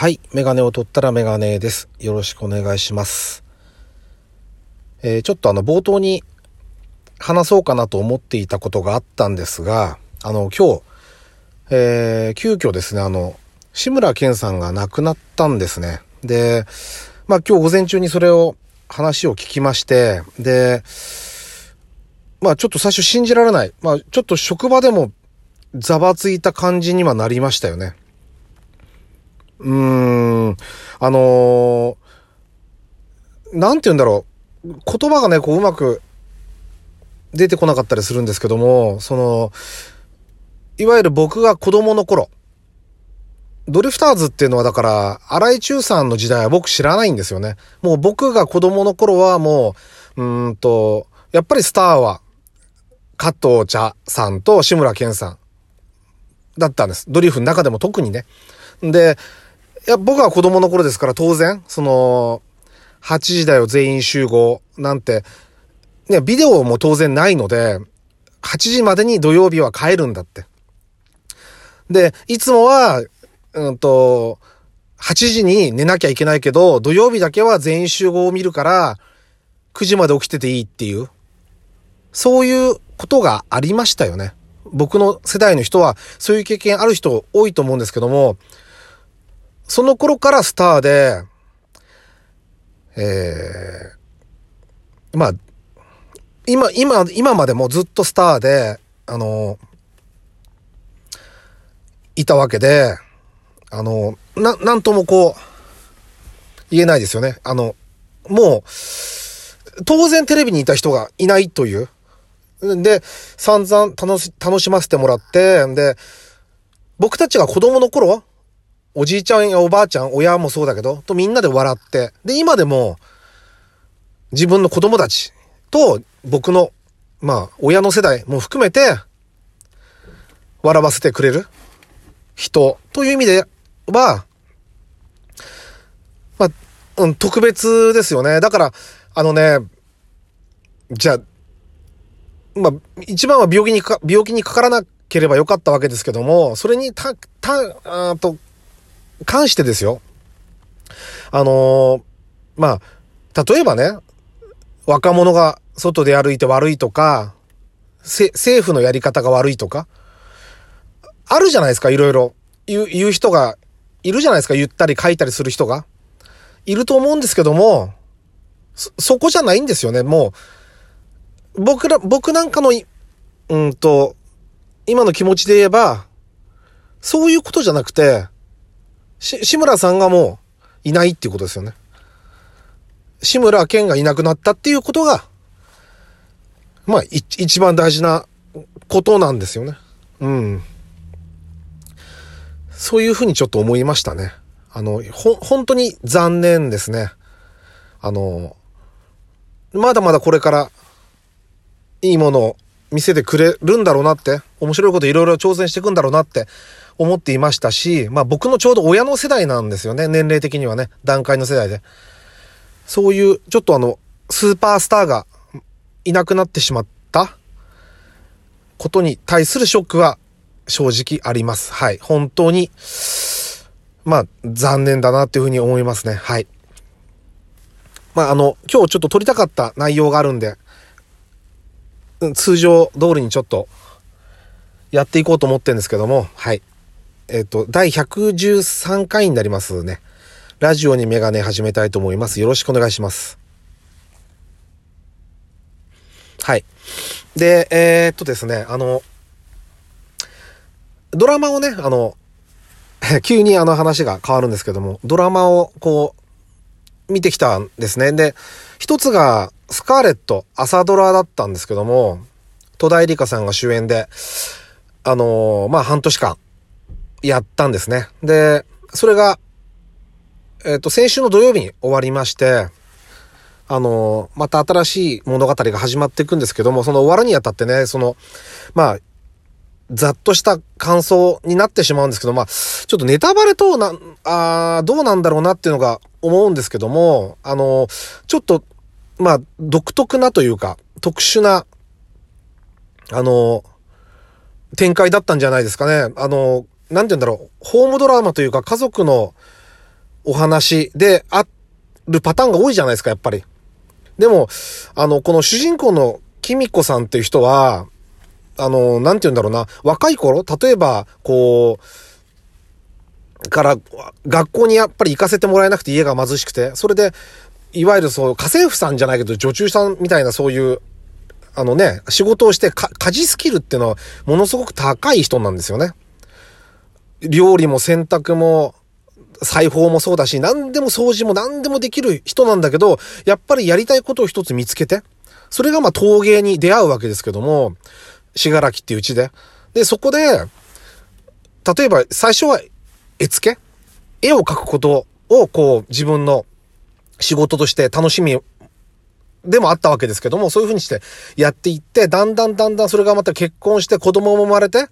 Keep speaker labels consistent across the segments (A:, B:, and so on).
A: はい。メガネを取ったらメガネです。よろしくお願いします。えーちょっとあの、冒頭に話そうかなと思っていたことがあったんですが、あの、今日、えー急遽ですね、あの、志村けんさんが亡くなったんですね。で、まあ今日午前中にそれを、話を聞きまして、で、まあちょっと最初信じられない。まあちょっと職場でもざわついた感じにはなりましたよね。うーん、あのーなんて言うんだろう。言葉がね、こううまく出てこなかったりするんですけども、その、いわゆる僕が子供の頃、ドリフターズっていうのはだから、荒井中さんの時代は僕知らないんですよね。もう僕が子供の頃はもう、うんと、やっぱりスターは、加藤茶さんと志村けんさんだったんです。ドリフの中でも特にね。で、いや、僕は子供の頃ですから当然、その、8時だよ全員集合なんて、ね、ビデオも当然ないので、8時までに土曜日は帰るんだって。で、いつもは、うんと、8時に寝なきゃいけないけど、土曜日だけは全員集合を見るから、9時まで起きてていいっていう、そういうことがありましたよね。僕の世代の人は、そういう経験ある人多いと思うんですけども、その頃からスターで、えー、まあ、今、今、今までもずっとスターで、あの、いたわけで、あの、な、なんともこう、言えないですよね。あの、もう、当然テレビにいた人がいないという。で、散々楽し、楽しませてもらって、で、僕たちが子供の頃、おじいちゃんやおばあちゃん、親もそうだけど、とみんなで笑って、で、今でも、自分の子供たちと僕の、まあ、親の世代も含めて、笑わせてくれる人という意味では、まあ、うん、特別ですよね。だから、あのね、じゃあ、まあ、一番は病気にか、病気にかからなければよかったわけですけども、それにた、た、あと、関してですよ。あのーまあ、例えばね、若者が外で歩いて悪いとか、せ、政府のやり方が悪いとか、あるじゃないですか、いろいろ。言う、言う人が、いるじゃないですか、言ったり書いたりする人が。いると思うんですけども、そ、そこじゃないんですよね、もう。僕ら、僕なんかの、うんと、今の気持ちで言えば、そういうことじゃなくて、し、志村さんがもういないっていうことですよね。志村けんがいなくなったっていうことが、まあ、い一番大事なことなんですよね。うん。そういうふうにちょっと思いましたね。あの、ほ、本当に残念ですね。あの、まだまだこれからいいものを見せてくれるんだろうなって、面白いこといろいろ挑戦していくんだろうなって思っていましたし、まあ僕のちょうど親の世代なんですよね、年齢的にはね、段階の世代で。そういう、ちょっとあの、スーパースターがいなくなってしまったことに対するショックは正直あります。はい。本当に、まあ、残念だなっていうふうに思いますね。はい。まあ、あの、今日ちょっと撮りたかった内容があるんで、通常通りにちょっとやっていこうと思ってるんですけども、はい。えっ、と、第113回になりますね。ラジオにメガネ始めたいと思います。よろしくお願いします。はい。で、えーっとですね、あの、ドラマをね、あの、急にあの話が変わるんですけども、ドラマをこう、見てきたんですね。で、一つが、スカーレット、朝ドラだったんですけども、戸田恵梨香さんが主演で、あのーまあ、半年間、やったんですね。で、それが、えっ、と、先週の土曜日に終わりまして、あのまた新しい物語が始まっていくんですけども、その終わるにあたってね、その、まあ、ざっとした感想になってしまうんですけど、まあ、ちょっとネタバレとな、あどうなんだろうなっていうのが思うんですけども、あの、ちょっと、まあ、独特なというか、特殊な、あの、展開だったんじゃないですかね。あの、なんて言うんだろう、ホームドラマというか家族のお話であるパターンが多いじゃないですか、やっぱり。でも、あの、この主人公のキミコさんっていう人は、あの、なんて言うんだろうな、若い頃、例えば、こう、から、学校にやっぱり行かせてもらえなくて家が貧しくて、それで、いわゆるそう、家政婦さんじゃないけど、女中さんみたいなそういう、あのね、仕事をして家事スキルっていうのはものすごく高い人なんですよね。料理も洗濯も、裁縫もそうだし、何でも掃除も何でもできる人なんだけど、やっぱりやりたいことを一つ見つけて、それがまあ陶芸に出会うわけですけども、しがらきっていううちで。で、そこで、例えば最初は絵付け？絵を描くことをこう自分の仕事として楽しみでもあったわけですけども、そういう風にしてやっていって、だんだんだんだんそれがまた結婚して子供も生まれて、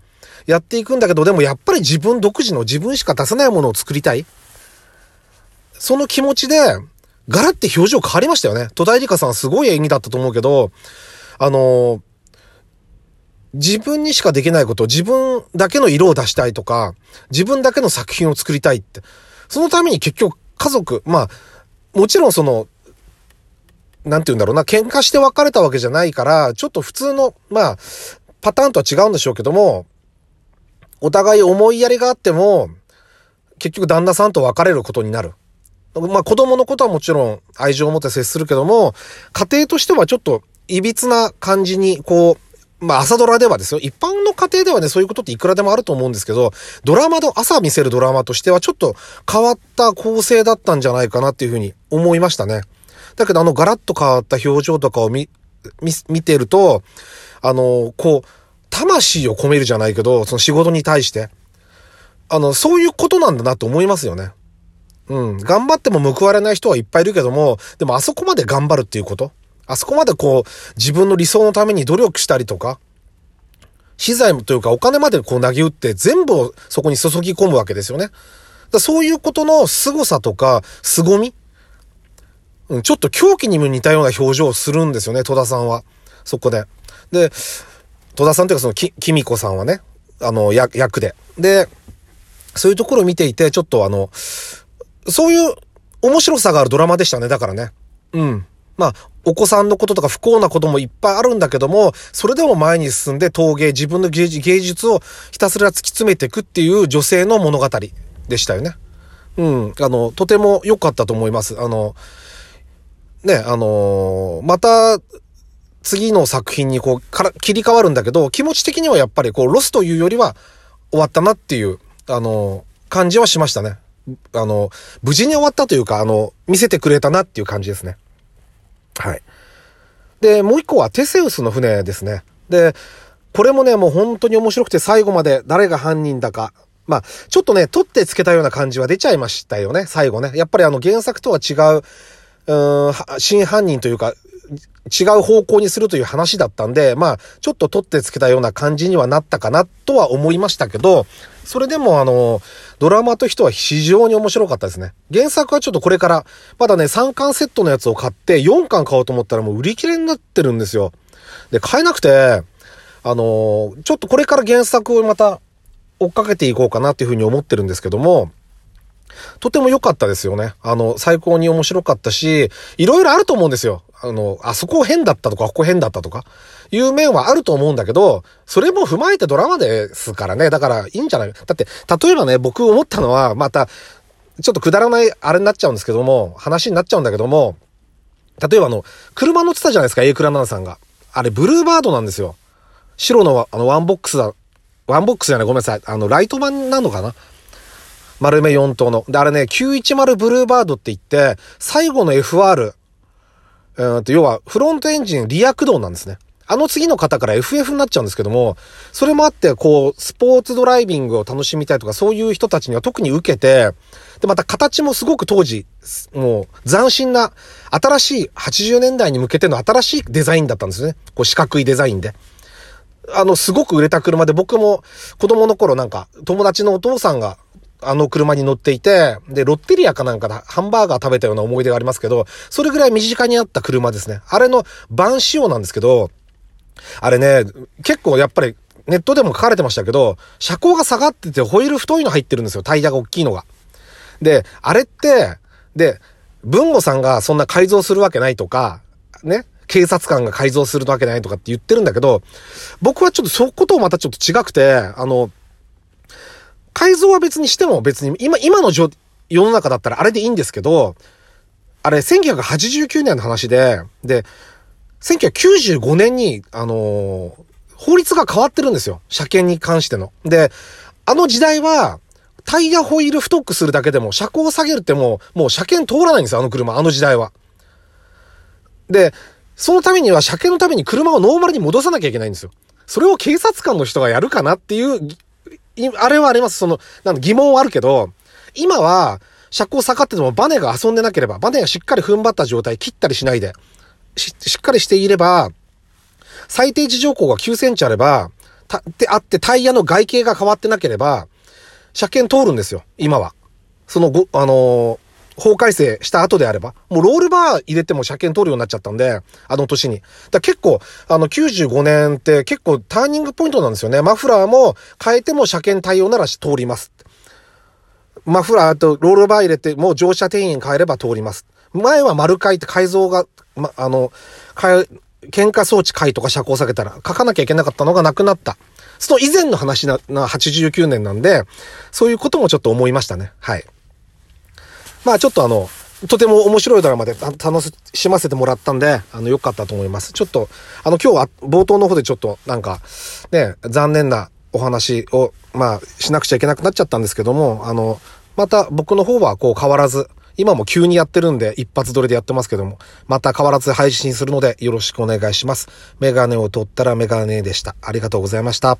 A: やっていくんだけど、でもやっぱり自分独自の自分しか出せないものを作りたい。その気持ちで、ガラって表情変わりましたよね。戸田恵梨香さんすごい演技だったと思うけど、あの、自分にしかできないこと、自分だけの色を出したいとか、自分だけの作品を作りたいって。そのために結局家族、まあ、もちろんその、なんて言うんだろうな、喧嘩して別れたわけじゃないから、ちょっと普通の、まあ、パターンとは違うんでしょうけども、お互い思いやりがあっても、結局旦那さんと別れることになる。まあ子供のことはもちろん愛情を持って接するけども、家庭としてはちょっと歪な感じに、こう、まあ朝ドラではですよ。一般の家庭ではね、そういうことっていくらでもあると思うんですけど、ドラマの、朝見せるドラマとしてはちょっと変わった構成だったんじゃないかなっていうふうに思いましたね。だけどあのガラッと変わった表情とかを見、見、見てると、あの、こう、魂を込めるじゃないけど、その仕事に対して。あの、そういうことなんだなと思いますよね。うん。頑張っても報われない人はいっぱいいるけども、でもあそこまで頑張るっていうこと？あそこまでこう、自分の理想のために努力したりとか、資材というかお金までこう投げ打って全部をそこに注ぎ込むわけですよね。だそういうことの凄さとか、凄みうん、ちょっと狂気にも似たような表情をするんですよね、戸田さんは。そこで。で、戸田さんというかそのき、きみこさんはね、あの、役で。で、そういうところを見ていて、ちょっとあの、そういう面白さがあるドラマでしたね、だからね。うん。まあ、お子さんのこととか不幸なこともいっぱいあるんだけども、それでも前に進んで陶芸、自分の芸術をひたすら突き詰めていくっていう女性の物語でしたよね。うん。あの、とても良かったと思います。あの、ね、あのー、また、次の作品にこう、から、切り替わるんだけど、気持ち的にはやっぱりこう、ロスというよりは終わったなっていう、あのー、感じはしましたね。あの、無事に終わったというか、あの、見せてくれたなっていう感じですね。はい。で、もう一個はテセウスの船ですね。で、これもね、もう本当に面白くて最後まで誰が犯人だか、まあ、ちょっとね、取ってつけたような感じは出ちゃいましたよね、最後ね。やっぱりあの原作とは違う、うん、真犯人というか、違う方向にするという話だったんで、まあ、ちょっと取ってつけたような感じにはなったかなとは思いましたけど、それでもあの、ドラマとしては非常に面白かったですね。原作はちょっとこれから、まだね、3巻セットのやつを買って4巻買おうと思ったらもう売り切れになってるんですよ。で、買えなくて、あのちょっとこれから原作をまた追っかけていこうかなっていうふうに思ってるんですけども、とても良かったですよね。あの、最高に面白かったし、いろいろあると思うんですよ。あの、あそこ変だったとか、ここ変だったとか、いう面はあると思うんだけど、それも踏まえてドラマですからね。だからいいんじゃない？だって、例えばね、僕思ったのは、また、ちょっとくだらないあれになっちゃうんですけども、話になっちゃうんだけども、例えばあの、車乗ってたじゃないですか、A クラナナさんが。あれ、ブルーバードなんですよ。白のあの、ワンボックスだ。ワンボックスじゃない、ごめんなさい。あの、ライトバンなのかな？丸目4灯の。で、あれね、910ブルーバードって言って、最後の FR、と要はフロントエンジンリア駆動なんですね。あの次の方から FF になっちゃうんですけども、それもあって、こう、スポーツドライビングを楽しみたいとか、そういう人たちには特に受けて、で、また形もすごく当時、もう斬新な、新しい80年代に向けての新しいデザインだったんですね。こう四角いデザインで。あの、すごく売れた車で僕も子供の頃なんか友達のお父さんがあの車に乗っていて、で、ロッテリアかなんかでハンバーガー食べたような思い出がありますけど、それぐらい身近にあった車ですね。あれの版仕様なんですけど、あれね、結構やっぱりネットでも書かれてましたけど、車高が下がっててホイール太いの入ってるんですよ。タイヤが大きいのが。で、あれって、で、文吾さんがそんな改造するわけないとか、ね、警察官が改造するわけないとかって言ってるんだけど、僕はちょっとそことまたちょっと違くて、あの、改造は別にしても別に、今、今の世の中だったらあれでいいんですけど、あれ1989年の話で、で、1995年に、あのー、法律が変わってるんですよ。車検に関しての。で、あの時代は、タイヤホイール太くするだけでも、車高を下げるってもう、もう車検通らないんですよ、あの車、あの時代は。で、そのためには車検のために車をノーマルに戻さなきゃいけないんですよ。それを警察官の人がやるかなっていう、あれはあります。その、なん疑問はあるけど、今は、車高下がっててもバネが遊んでなければ、バネがしっかり踏ん張った状態、切ったりしないで、し、しっかりしていれば、最低地上高が9センチあれば、た、ってあってタイヤの外形が変わってなければ、車検通るんですよ、今は。そのご、あのー、法改正した後であれば、もうロールバー入れても車検通るようになっちゃったんで、あの年に。だ結構、あの95年って結構ターニングポイントなんですよね。マフラーも変えても車検対応なら通ります。マフラーとロールバー入れてもう乗車定員変えれば通ります。前は丸書いて改造が、ま、あの、変え、喧嘩装置いとか車高下げたら書かなきゃいけなかったのがなくなった。その以前の話な、な89年なんで、そういうこともちょっと思いましたね。はい。まあちょっとあの、とても面白いドラマで楽しませてもらったんで、あの、良かったと思います。ちょっと、あの、今日は冒頭の方でちょっとなんか、ね、残念なお話を、まあ、しなくちゃいけなくなっちゃったんですけども、あの、また僕の方はこう変わらず、今も急にやってるんで、一発撮りでやってますけども、また変わらず配信するのでよろしくお願いします。メガネを取ったらメガネでした。ありがとうございました。